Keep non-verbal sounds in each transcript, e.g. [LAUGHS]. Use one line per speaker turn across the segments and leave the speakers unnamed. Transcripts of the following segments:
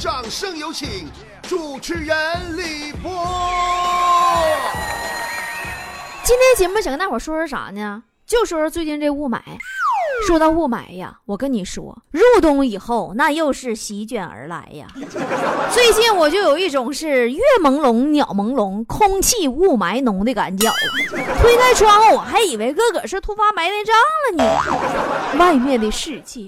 掌声有请主持人李波。
今天节目想跟大伙说说啥呢？就说说最近这雾霾。说到雾霾呀，我跟你说，入冬以后那又是席卷而来呀。[LAUGHS] 最近我就有一种是月朦胧、鸟朦胧、空气雾霾浓的感觉。推开窗户，我还以为哥哥是突发白内障了呢。外面的世界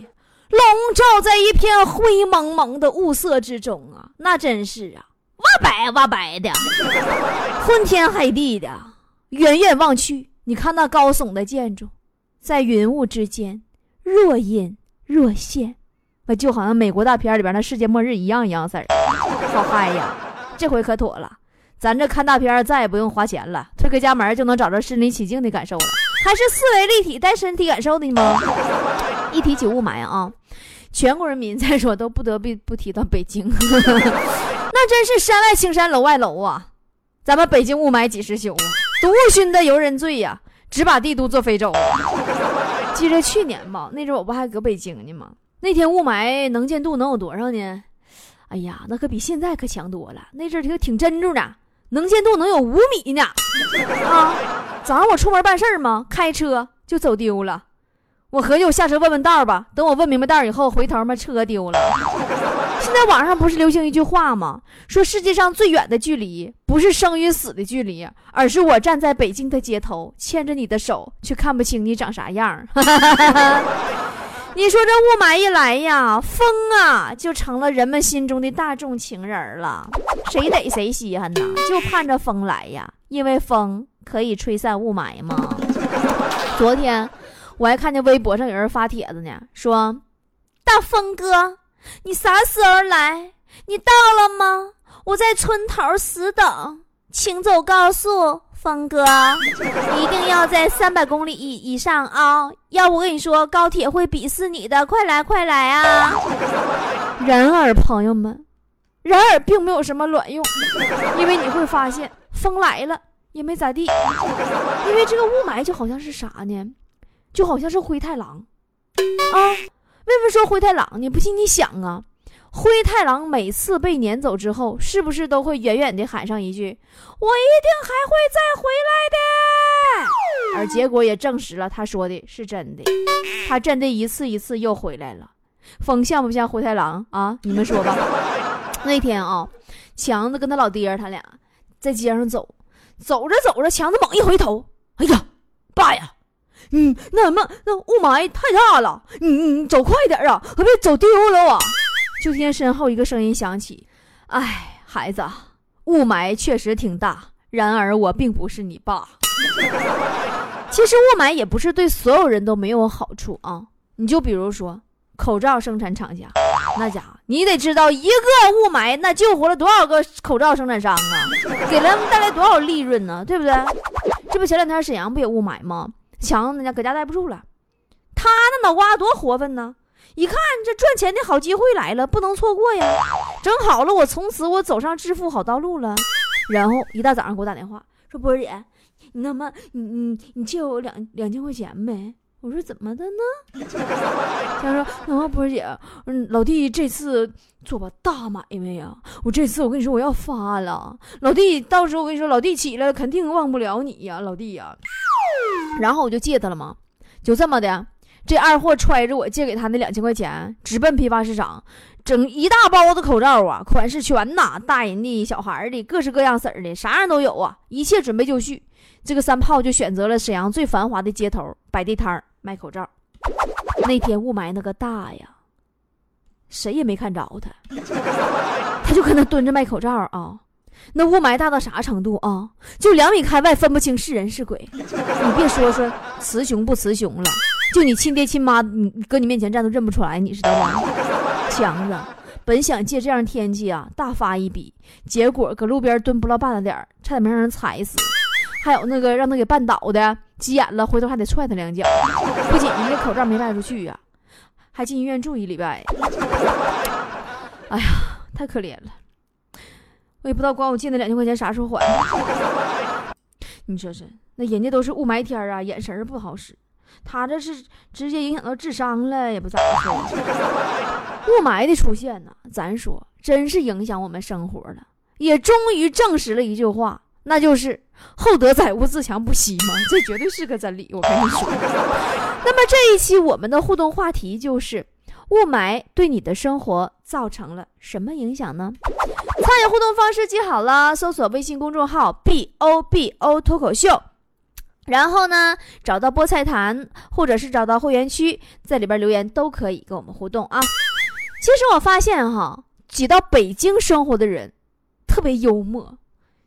笼罩在一片灰蒙蒙的雾色之中啊，那真是啊，哇白哇白的，昏天黑地的。远远望去，你看那高耸的建筑，在云雾之间若隐若现，那就好像美国大片里边那世界末日一样一样事儿，好嗨呀！这回可妥了，咱这看大片再也不用花钱了，推开家门就能找着身临其境的感受了，还是四维立体带身体感受的吗？一提起雾霾啊，全国人民 [LAUGHS] 再说都不得不不提到北京，[LAUGHS] 那真是山外青山楼外楼啊！咱们北京雾霾几时休啊？毒熏的游人醉呀，只把帝都做非洲。[LAUGHS] 记着去年吧，那阵我不还搁北京呢吗？那天雾霾能见度能有多少呢？哎呀，那可比现在可强多了。那阵儿可挺真住呢，能见度能有五米呢。啊，早上我出门办事儿嘛，开车就走丢了。我合计我下车问问道吧，等我问明白道以后，回头嘛车丢了。现在网上不是流行一句话吗？说世界上最远的距离不是生与死的距离，而是我站在北京的街头，牵着你的手，却看不清你长啥样。[LAUGHS] 你说这雾霾一来呀，风啊就成了人们心中的大众情人了，谁逮谁稀罕呢？就盼着风来呀，因为风可以吹散雾霾嘛。[LAUGHS] 昨天我还看见微博上有人发帖子呢，说大风哥。你啥时候来？你到了吗？我在村头死等，请走高速，峰哥，[LAUGHS] 一定要在三百公里以以上啊！要不我跟你说，高铁会鄙视你的，快来快来啊！然而，朋友们，然而并没有什么卵用，[LAUGHS] 因为你会发现，风来了也没咋地，因为这个雾霾就好像是啥呢？就好像是灰太狼啊。为什么说灰太狼你？不信你想啊，灰太狼每次被撵走之后，是不是都会远远的喊上一句：“我一定还会再回来的。”而结果也证实了他说的是真的，他真的一次一次又回来了。风像不像灰太狼啊？你们说吧。[LAUGHS] 那天啊，强子跟他老爹他俩在街上走，走着走着，强子猛一回头，哎呀，爸呀！嗯，那什么，那雾霾太大了，你你走快点啊，可别走丢了啊！就听身后一个声音响起：“哎，孩子，雾霾确实挺大，然而我并不是你爸。[LAUGHS] 其实雾霾也不是对所有人都没有好处啊。你就比如说口罩生产厂家，那家伙你得知道，一个雾霾那救活了多少个口罩生产商啊，给他们带来多少利润呢？对不对？这不前两天沈阳不也雾霾吗？”强子家搁家待不住了，他那脑瓜多活泛呢！一看这赚钱的好机会来了，不能错过呀！整好了，我从此我走上致富好道路了。然后一大早上给我打电话说：“波儿姐，你那么你你你借我两两千块钱呗？”我说：“怎么的呢？” [LAUGHS] 他说：“那么波儿姐，老弟这次做把大买卖呀！我这次我跟你说我要发了，老弟，到时候我跟你说，老弟起来肯定忘不了你呀，老弟呀。”然后我就借他了嘛，就这么的，这二货揣着我借给他那两千块钱，直奔批发市场，整一大包子口罩啊，款式全呐，大人的、小孩的，各式各样色的，啥样都有啊，一切准备就绪。这个三炮就选择了沈阳最繁华的街头摆地摊卖口罩。那天雾霾那个大呀，谁也没看着他，他就搁那蹲着卖口罩啊。那雾霾大到啥程度啊？就两米开外分不清是人是鬼。你别说说雌雄不雌雄了，就你亲爹亲妈，你搁你面前站都认不出来，你知道吧？强子本想借这样天气啊大发一笔，结果搁路边蹲不到半拉点差点没让人踩死。还有那个让他给绊倒的，急眼了回头还得踹他两脚。不仅人家口罩没卖出去呀，还进医院住一礼拜。[LAUGHS] 哎呀，太可怜了。我也不知道管我借那两千块钱啥时候还。你说说，那人家都是雾霾天啊，眼神不好使，他这是直接影响到智商了，也不咋的。雾霾的出现呢，咱说真是影响我们生活了，也终于证实了一句话，那就是“厚德载物，自强不息”嘛，这绝对是个真理。我跟你说。那么这一期我们的互动话题就是雾霾对你的生活造成了什么影响呢？参与互动方式记好了，搜索微信公众号 “b o b o” 脱口秀，然后呢找到菠菜坛，或者是找到会员区，在里边留言都可以跟我们互动啊。其实我发现哈。挤到北京生活的人，特别幽默，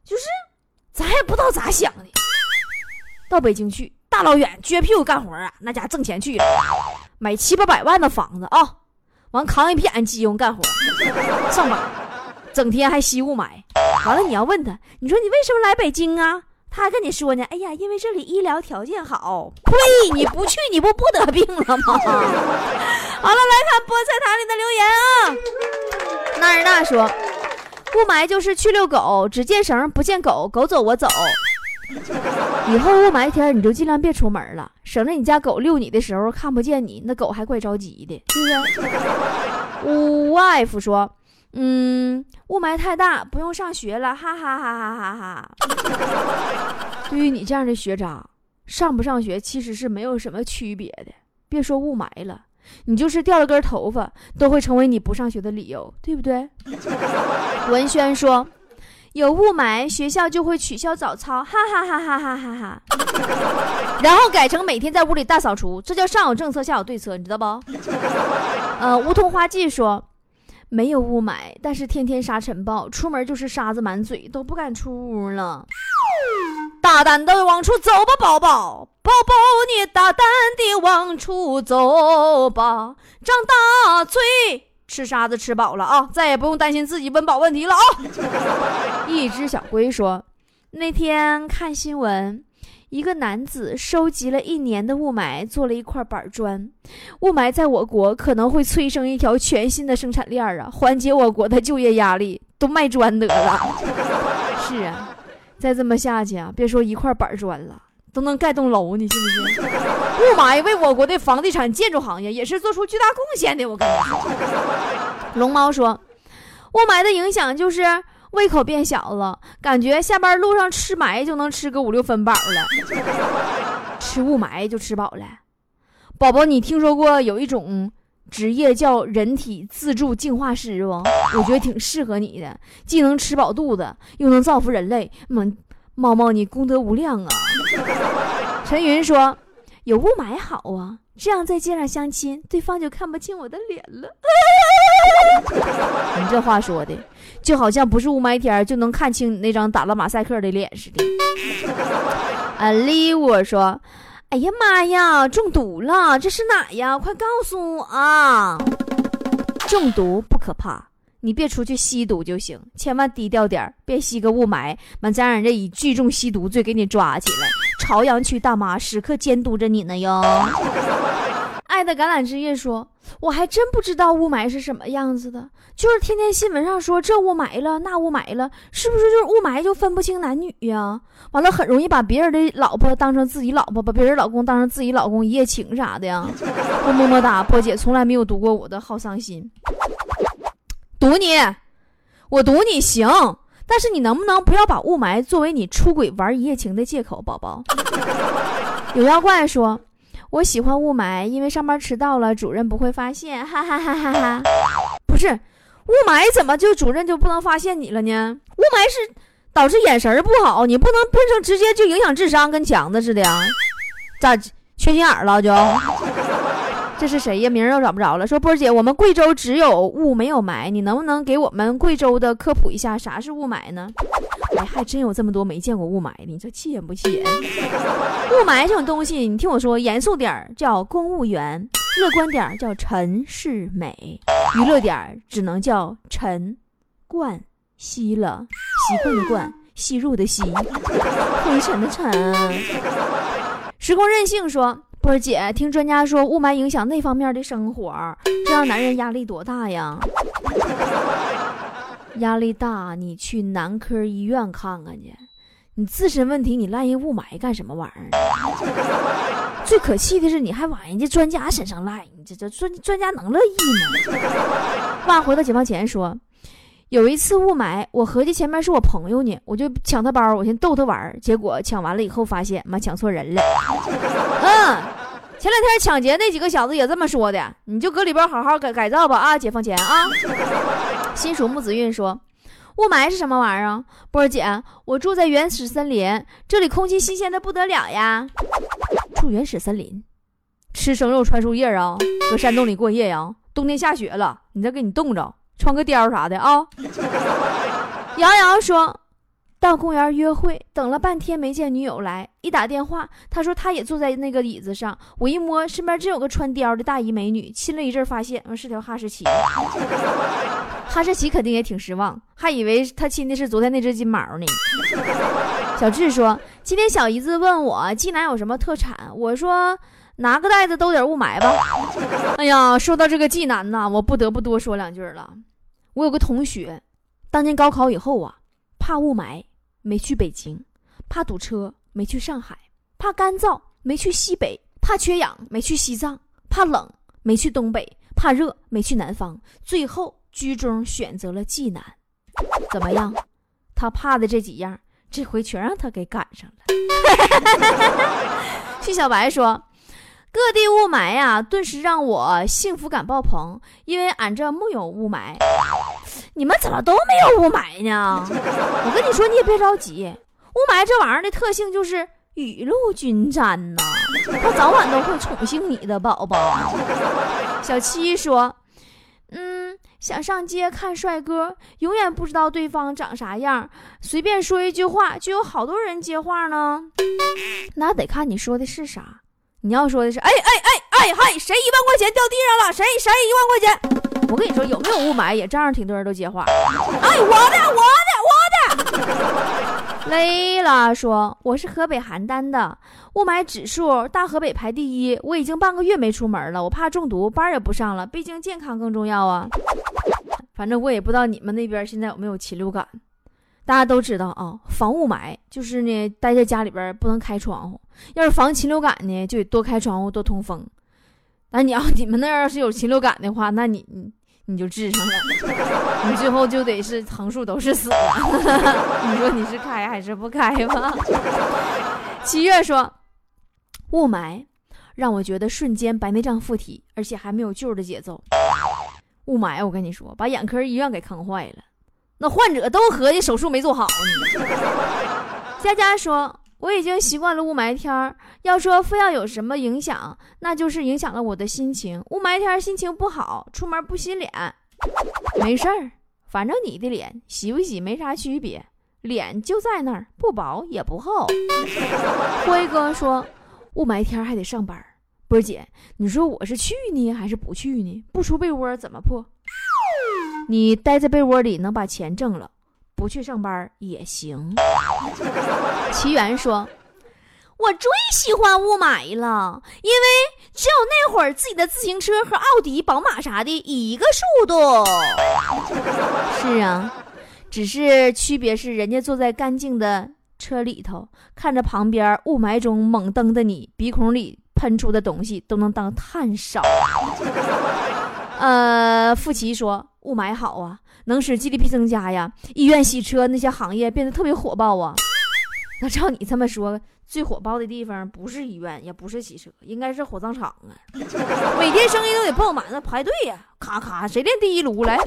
就是咱也不知道咋想的。到北京去，大老远撅屁股干活啊，那家挣钱去了，买七八百万的房子啊，完扛一片机用干活，上班，整天还吸雾霾。完了，你要问他，你说你为什么来北京啊？他还跟你说呢，哎呀，因为这里医疗条件好。呸！你不去，你不不得病了吗？[LAUGHS] 好了，来看菠菜坛里的留言啊。那日那说，雾霾就是去遛狗，只见绳不见狗，狗走我走。以后雾霾天你就尽量别出门了，省得你家狗遛你的时候看不见你，那狗还怪着急的，是不是？[LAUGHS] 乌 wife 说，嗯，雾霾太大，不用上学了，哈哈哈哈哈哈。[LAUGHS] 对于你这样的学渣，上不上学其实是没有什么区别的，别说雾霾了。你就是掉了根头发，都会成为你不上学的理由，对不对？[LAUGHS] 文轩说，有雾霾，学校就会取消早操，哈哈哈哈哈哈哈，[LAUGHS] 然后改成每天在屋里大扫除，这叫上有政策下有对策，你知道不？呃，梧桐花季说，没有雾霾，但是天天沙尘暴，出门就是沙子满嘴，都不敢出屋了。大胆的往出走吧，宝宝，宝宝，你大胆的往出走吧。张大嘴吃沙子吃饱了啊，再也不用担心自己温饱问题了啊。[LAUGHS] 一只小龟说：“那天看新闻，一个男子收集了一年的雾霾，做了一块板砖。雾霾在我国可能会催生一条全新的生产链啊，缓解我国的就业压力，都卖砖得了。[LAUGHS] 是啊。”再这么下去啊，别说一块板砖了，都能盖栋楼，你信不信？雾霾为我国的房地产建筑行业也是做出巨大贡献的。我跟你说，龙猫说，雾霾的影响就是胃口变小了，感觉下班路上吃霾就能吃个五六分饱了，吃雾霾就吃饱了。宝宝，你听说过有一种？职业叫人体自助净化师不？我觉得挺适合你的，既能吃饱肚子，又能造福人类。猫猫猫，你功德无量啊！陈云说：“有雾霾好啊，这样在街上相亲，对方就看不清我的脸了。[LAUGHS] ”你这话说的，就好像不是雾霾天就能看清你那张打了马赛克的脸似的。啊，丽我说。哎呀妈呀，中毒了！这是哪呀？快告诉我啊！中毒不可怕，你别出去吸毒就行，千万低调点别吸个雾霾，完再让人家以聚众吸毒罪给你抓起来。朝阳区大妈时刻监督着你呢哟。爱的橄榄枝叶说：“我还真不知道雾霾是什么样子的，就是天天新闻上说这雾霾了，那雾霾了，是不是就是雾霾就分不清男女呀？完了，很容易把别人的老婆当成自己老婆，把别人老公当成自己老公，一夜情啥的呀？”我么么哒，波姐从来没有读过我的，好伤心。赌你，我赌你行，但是你能不能不要把雾霾作为你出轨玩一夜情的借口，宝宝？[LAUGHS] 有妖怪说。我喜欢雾霾，因为上班迟到了，主任不会发现。哈哈哈哈哈！不是，雾霾怎么就主任就不能发现你了呢？雾霾是导致眼神不好，你不能变成直接就影响智商，跟强子似的呀？咋缺心眼了就？这是谁呀？名儿又找不着了。说波儿姐，我们贵州只有雾没有霾，你能不能给我们贵州的科普一下啥是雾霾呢？哎，还真有这么多没见过雾霾的，你说气人不气人？[LAUGHS] 雾霾这种东西，你听我说，严肃点儿叫公务员，乐观点儿叫陈世美，娱乐点儿只能叫陈冠希了。习惯的惯，吸入的吸，灰尘的尘。时空任性说。波儿姐，听专家说雾霾影响那方面的生活，这让男人压力多大呀？压力大，你去男科医院看看去。你自身问题，你赖人雾霾干什么玩意儿？[LAUGHS] 最可气的是，你还往人家专家身上赖，你这这专专家能乐意吗？[LAUGHS] 万回到解放前说，有一次雾霾，我合计前面是我朋友呢，我就抢他包，我先逗他玩结果抢完了以后发现，妈抢错人了。嗯，前两天抢劫那几个小子也这么说的，你就搁里边好好改改造吧啊，解放前啊。新属木子韵说。雾霾是什么玩意儿？波儿姐，我住在原始森林，这里空气新鲜的不得了呀。住原始森林，吃生肉穿树叶啊？搁山洞里过夜呀？冬天下雪了，你再给你冻着，穿个貂啥的啊？[LAUGHS] 瑶瑶说。到公园约会，等了半天没见女友来，一打电话，他说他也坐在那个椅子上。我一摸，身边真有个穿貂的大姨美女，亲了一阵，发现是条哈士奇。[LAUGHS] 哈士奇肯定也挺失望，还以为他亲的是昨天那只金毛呢。小智说：“今天小姨子问我济南有什么特产，我说拿个袋子兜点雾霾吧。”哎呀，说到这个济南呐，我不得不多说两句了。我有个同学，当年高考以后啊，怕雾霾。没去北京，怕堵车；没去上海，怕干燥；没去西北，怕缺氧；没去西藏，怕冷；没去东北，怕热；没去南方。最后居中选择了济南。怎么样？他怕的这几样，这回全让他给赶上了。[LAUGHS] 徐小白说：“各地雾霾呀，顿时让我幸福感爆棚，因为俺这木有雾霾。”你们怎么都没有雾霾呢？我跟你说，你也别着急，雾霾这玩意儿的特性就是雨露均沾呐，它早晚都会宠幸你的宝宝。小七说：“嗯，想上街看帅哥，永远不知道对方长啥样，随便说一句话就有好多人接话呢。那得看你说的是啥。你要说的是，哎哎哎哎嗨，谁一万块钱掉地上了？谁谁一万块钱？”我跟你说，有没有雾霾也照样挺多人都接话。哎，我的，我的，我的。雷拉说：“我是河北邯郸的，雾霾指数大河北排第一。我已经半个月没出门了，我怕中毒，班也不上了。毕竟健康更重要啊。反正我也不知道你们那边现在有没有禽流感。大家都知道啊，防雾霾就是呢，待在家里边不能开窗户。要是防禽流感呢，就得多开窗户，多通风。”那你要 [LAUGHS] 你们那要是有禽流感的话，那你你你就治上了，你最后就得是横竖都是死了。[LAUGHS] 你说你是开还是不开吧？[LAUGHS] 七月说，雾霾让我觉得瞬间白内障附体，而且还没有救的节奏。雾霾，我跟你说，把眼科医院给坑坏了，那患者都合计手术没做好呢。佳佳说。我已经习惯了雾霾天儿，要说非要有什么影响，那就是影响了我的心情。雾霾天心情不好，出门不洗脸，没事儿，反正你的脸洗不洗没啥区别，脸就在那儿，不薄也不厚。辉哥说，雾霾天还得上班，波姐，你说我是去呢还是不去呢？不出被窝怎么破？你待在被窝里能把钱挣了。不去上班也行。奇缘说：“我最喜欢雾霾了，因为只有那会儿自己的自行车和奥迪、宝马啥的一个速度。[LAUGHS] ”是啊，只是区别是人家坐在干净的车里头，看着旁边雾霾中猛蹬的你，鼻孔里喷出的东西都能当炭烧。[LAUGHS] 呃，富奇说：“雾霾好啊。”能使 GDP 增加呀？医院洗车那些行业变得特别火爆啊。[LAUGHS] 那照你这么说，最火爆的地方不是医院，也不是洗车，应该是火葬场啊。每天生意都得爆满，那排队呀，咔咔，谁练第一炉来？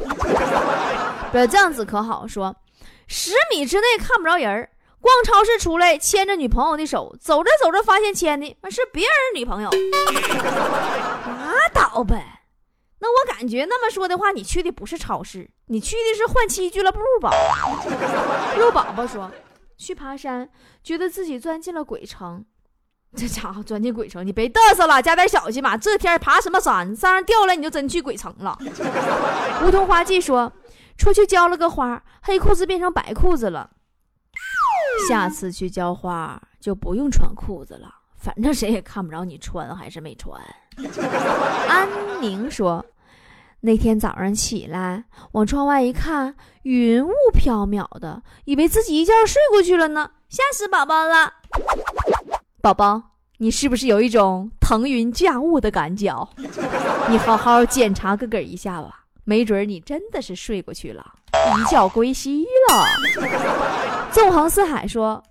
[LAUGHS] 不要这样子可好说，十米之内看不着人儿逛超市出来牵着女朋友的手，走着走着发现牵的是别人女朋友，[LAUGHS] 拉倒呗。那我感觉那么说的话，你去的不是超市，你去的是换妻俱乐部吧？肉宝宝说，去爬山，觉得自己钻进了鬼城。这家伙钻进鬼城，你别嘚瑟了，加点小心吧。这天爬什么山？山上掉了你就真去鬼城了。梧桐花季说，出去浇了个花，黑裤子变成白裤子了。下次去浇花就不用穿裤子了，反正谁也看不着你穿还是没穿。[LAUGHS] 安宁说：“那天早上起来，往窗外一看，云雾飘渺的，以为自己一觉睡过去了呢，吓死宝宝了。宝宝，你是不是有一种腾云驾雾的感觉？你好好检查个个一下吧，没准你真的是睡过去了，一觉归西了。纵横四海说。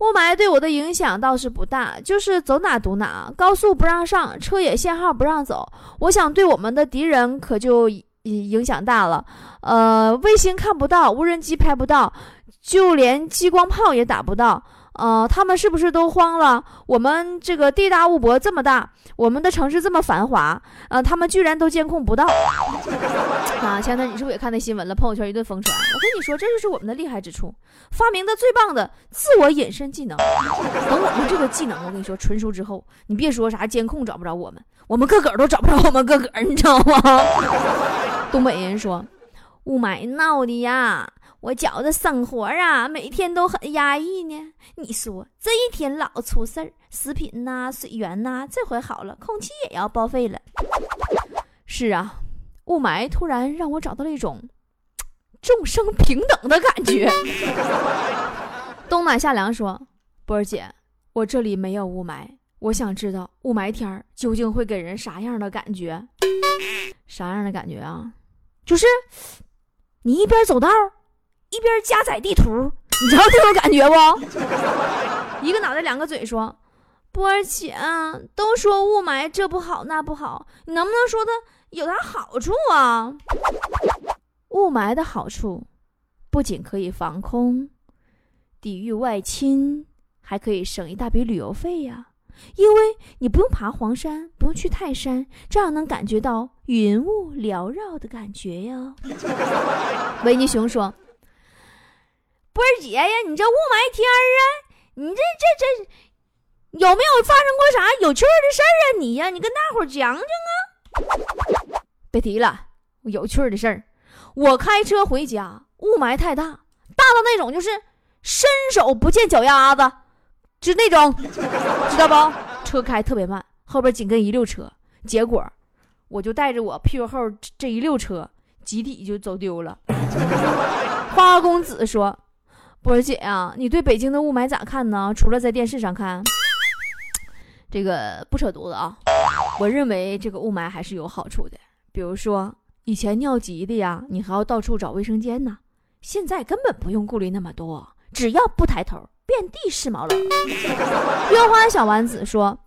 雾霾对我的影响倒是不大，就是走哪堵哪，高速不让上，车也限号不让走。我想对我们的敌人可就影影响大了，呃，卫星看不到，无人机拍不到，就连激光炮也打不到。呃，他们是不是都慌了？我们这个地大物博这么大，我们的城市这么繁华，呃，他们居然都监控不到 [LAUGHS] 啊！强子，你是不是也看那新闻了？朋友圈一顿疯传。我跟你说，这就是我们的厉害之处，发明的最棒的自我隐身技能。等我们这个技能，我跟你说纯熟之后，你别说啥监控找不着我们，我们个个都找不着我们个个，你知道吗？[LAUGHS] 东北人说，雾霾闹的呀。我觉得生活啊，每天都很压抑呢。你说这一天老出事儿，食品呐、水源呐，这回好了，空气也要报废了。是啊，雾霾突然让我找到了一种 [TSK] 众生平等的感觉。[LAUGHS] 冬暖夏凉说：“波儿姐，我这里没有雾霾，我想知道雾霾天究竟会给人啥样的感觉？[LAUGHS] 啥样的感觉啊？就是你一边走道。”一边加载地图，[LAUGHS] 你知道这种感觉不？[LAUGHS] 一个脑袋两个嘴说：“波儿姐，都说雾霾这不好那不好，你能不能说它有啥好处啊？”雾霾的好处不仅可以防空、抵御外侵，还可以省一大笔旅游费呀。因为你不用爬黄山，不用去泰山，这样能感觉到云雾缭绕的感觉呀。[LAUGHS] 维尼熊说。波姐呀，你这雾霾天儿啊，你这这这有没有发生过啥有趣的事儿啊？你呀，你跟大伙讲讲啊！别提了，有趣的事儿。我开车回家，雾霾太大，大到那种就是伸手不见脚丫子，就那种，知道不？车开特别慢，后边紧跟一溜车，结果我就带着我屁股后这一溜车集体就走丢了。花花公子说。波儿姐呀，你对北京的雾霾咋看呢？除了在电视上看，这个不扯犊子啊！我认为这个雾霾还是有好处的。比如说，以前尿急的呀，你还要到处找卫生间呢，现在根本不用顾虑那么多，只要不抬头，遍地是毛茸。樱花小丸子说：“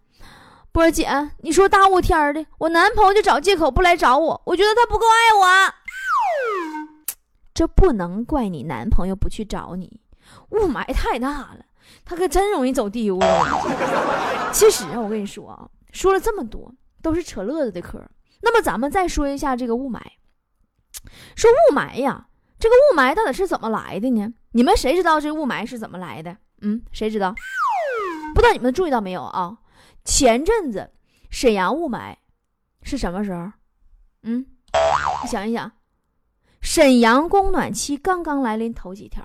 波儿姐，你说大雾天的，我男朋友就找借口不来找我，我觉得他不够爱我。这不能怪你男朋友不去找你。”雾霾太大了，他可真容易走丢啊！其实啊，我跟你说啊，说了这么多都是扯乐子的嗑。那么咱们再说一下这个雾霾。说雾霾呀，这个雾霾到底是怎么来的呢？你们谁知道这雾霾是怎么来的？嗯，谁知道？不知道你们注意到没有啊？前阵子沈阳雾霾是什么时候？嗯，你想一想，沈阳供暖期刚刚来临头几天。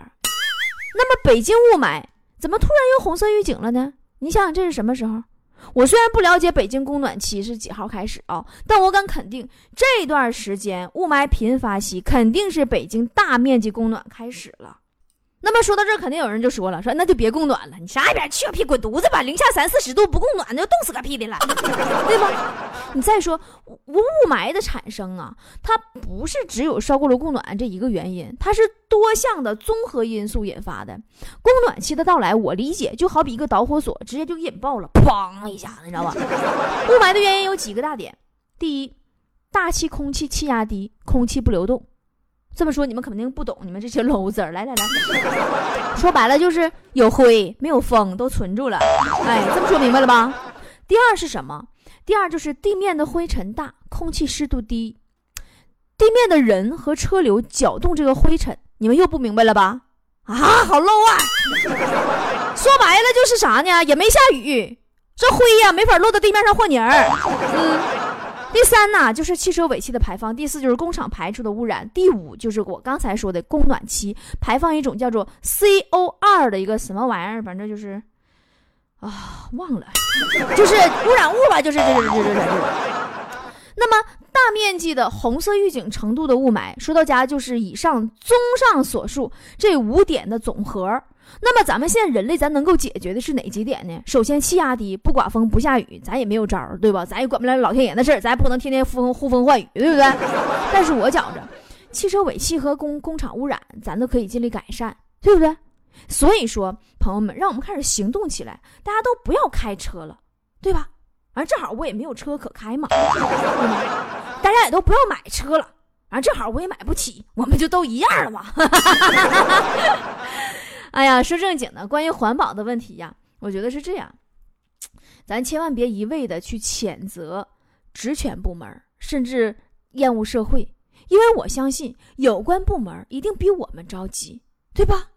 那么北京雾霾怎么突然又红色预警了呢？你想想这是什么时候？我虽然不了解北京供暖期是几号开始啊，但我敢肯定这段时间雾霾频发期肯定是北京大面积供暖开始了。那么说到这，肯定有人就说了，说那就别供暖了，你上一边去个屁，滚犊子吧！零下三四十度不供暖，那就冻死个屁的了，[LAUGHS] 对吧？你再说雾雾霾的产生啊，它不是只有烧锅炉供暖这一个原因，它是多项的综合因素引发的。供暖期的到来，我理解就好比一个导火索，直接就引爆了，砰一下子，你知道吧？[LAUGHS] 雾霾的原因有几个大点：第一，大气空气气压低，空气不流动。这么说你们肯定不懂，你们这些 low 子儿，来来来，说白了就是有灰没有风都存住了，哎，这么说明白了吧？第二是什么？第二就是地面的灰尘大，空气湿度低，地面的人和车流搅动这个灰尘，你们又不明白了吧？啊，好 low 啊！[LAUGHS] 说白了就是啥呢？也没下雨，这灰呀没法落到地面上和泥儿，嗯。第三呢，就是汽车尾气的排放；第四就是工厂排出的污染；第五就是我刚才说的供暖期排放一种叫做 CO 二的一个什么玩意儿，反正就是啊，忘了，就是污染物吧，就是这这这这这这。那么大面积的红色预警程度的雾霾，说到家就是以上综上所述这五点的总和。那么咱们现在人类咱能够解决的是哪几点呢？首先气压低，不刮风不下雨，咱也没有招儿对吧？咱也管不了老天爷的事儿，咱也不能天天呼风呼风唤雨，对不对？但是我觉着，汽车尾气和工工厂污染，咱都可以尽力改善，对不对？所以说，朋友们，让我们开始行动起来，大家都不要开车了，对吧？反正正好我也没有车可开嘛，大家也都不要买车了，反正正好我也买不起，我们就都一样了嘛。哎呀，说正经的，关于环保的问题呀，我觉得是这样，咱千万别一味的去谴责职权部门，甚至厌恶社会，因为我相信有关部门一定比我们着急，对吧？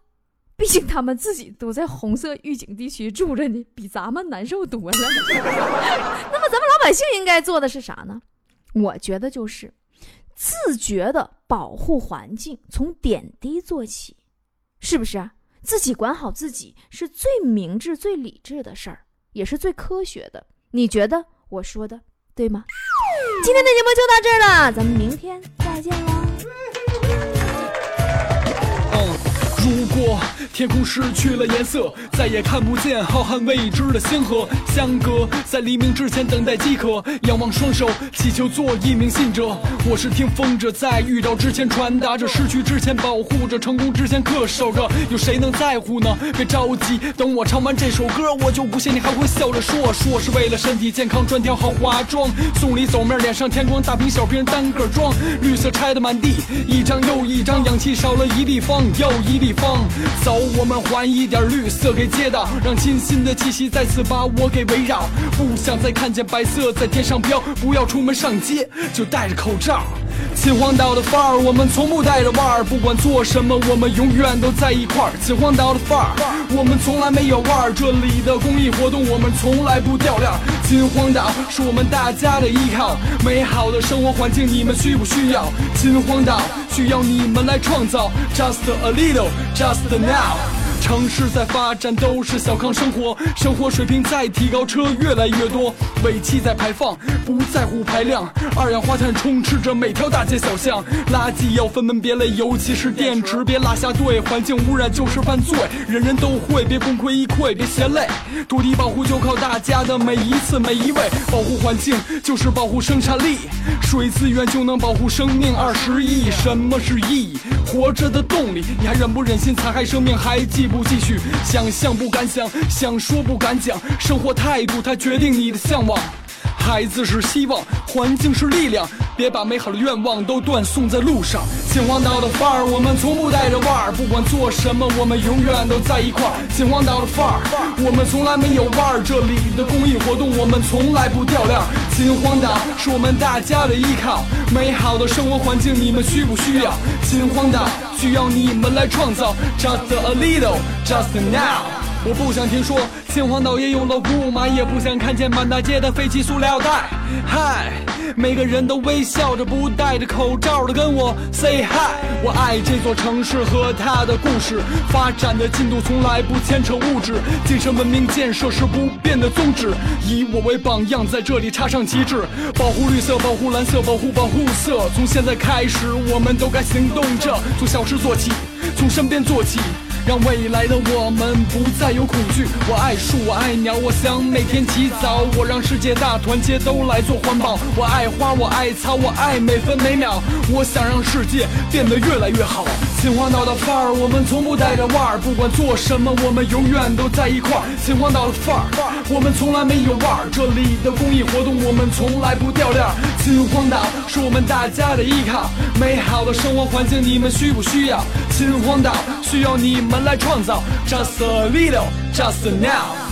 毕竟他们自己都在红色预警地区住着呢，比咱们难受多了。[LAUGHS] 那么咱们老百姓应该做的是啥呢？我觉得就是自觉的保护环境，从点滴做起，是不是？自己管好自己是最明智、最理智的事儿，也是最科学的。你觉得我说的对吗？今天的节目就到这儿了，咱们明天再见喽。
如果天空失去了颜色，再也看不见浩瀚未知的星河，相隔在黎明之前等待饥渴，仰望双手祈求做一名信者。我是听风者，在预兆之前传达着，失去之前保护着，成功之前恪守着。有谁能在乎呢？别着急，等我唱完这首歌，我就不信你还会笑着说说是为了身体健康专挑豪华装。送礼走面脸上天光，大瓶小瓶单个装，绿色拆的满地，一张又一张，氧气少了一立方又一立。方走，我们还一点绿色给街道，让清新的气息再次把我给围绕。不想再看见白色在天上飘，不要出门上街就戴着口罩。秦皇岛的范儿，我们从不带着腕儿，不管做什么，我们永远都在一块儿。秦皇岛的范儿，我们从来没有腕儿，这里的公益活动我们从来不掉链儿。秦皇岛是我们大家的依靠，美好的生活环境你们需不需要？秦皇岛需要你们来创造，Just a little。Just now，城市在发展，都是小康生活，生活水平在提高，车越来越多，尾气在排放，不在乎排量，二氧化碳充斥着每条大街小巷，垃圾要分门别类，尤其是电池。别落下队，环境污染就是犯罪，人人都会，别功亏一篑，别嫌累，土地保护就靠大家的每一次每一位，保护环境就是保护生产力，水资源就能保护生命二十亿，什么是意义？活着的动力，你还忍不忍心残害生命？还记不继续？想象不敢想，想说不敢讲。生活态度，它决定你的向往。孩子是希望，环境是力量，别把美好的愿望都断送在路上。秦皇岛的范儿，我们从不带着腕儿，不管做什么，我们永远都在一块儿。秦皇岛的范儿，我们从来没有腕儿，这里的公益活动我们从来不掉链儿。秦皇岛是我们大家的依靠，美好的生活环境你们需不需要？秦皇岛需要你们来创造，Just a little，Just now。我不想听说秦皇岛也有了雾霾，也不想看见满大街的废弃塑料袋。嗨，每个人都微笑着，不戴着口罩的跟我 say hi。我爱这座城市和它的故事，发展的进度从来不牵扯物质，精神文明建设是不变的宗旨。以我为榜样，在这里插上旗帜，保护绿色，保护蓝色，保护保护色。从现在开始，我们都该行动着，从小事做起，从身边做起。让未来的我们不再有恐惧。我爱树，我爱鸟，我想每天起早。我让世界大团结，都来做环保。我爱花，我爱草，我爱每分每秒。我想让世界变得越来越好。秦皇岛的范儿，我们从不带着腕儿，不管做什么，我们永远都在一块儿。秦皇岛的范儿，我们从来没有腕儿，这里的公益活动我们从来不掉链儿。秦皇岛是我们大家的依靠，美好的生活环境你们需不需要？秦皇岛需要你们来创造，Just a little, just now。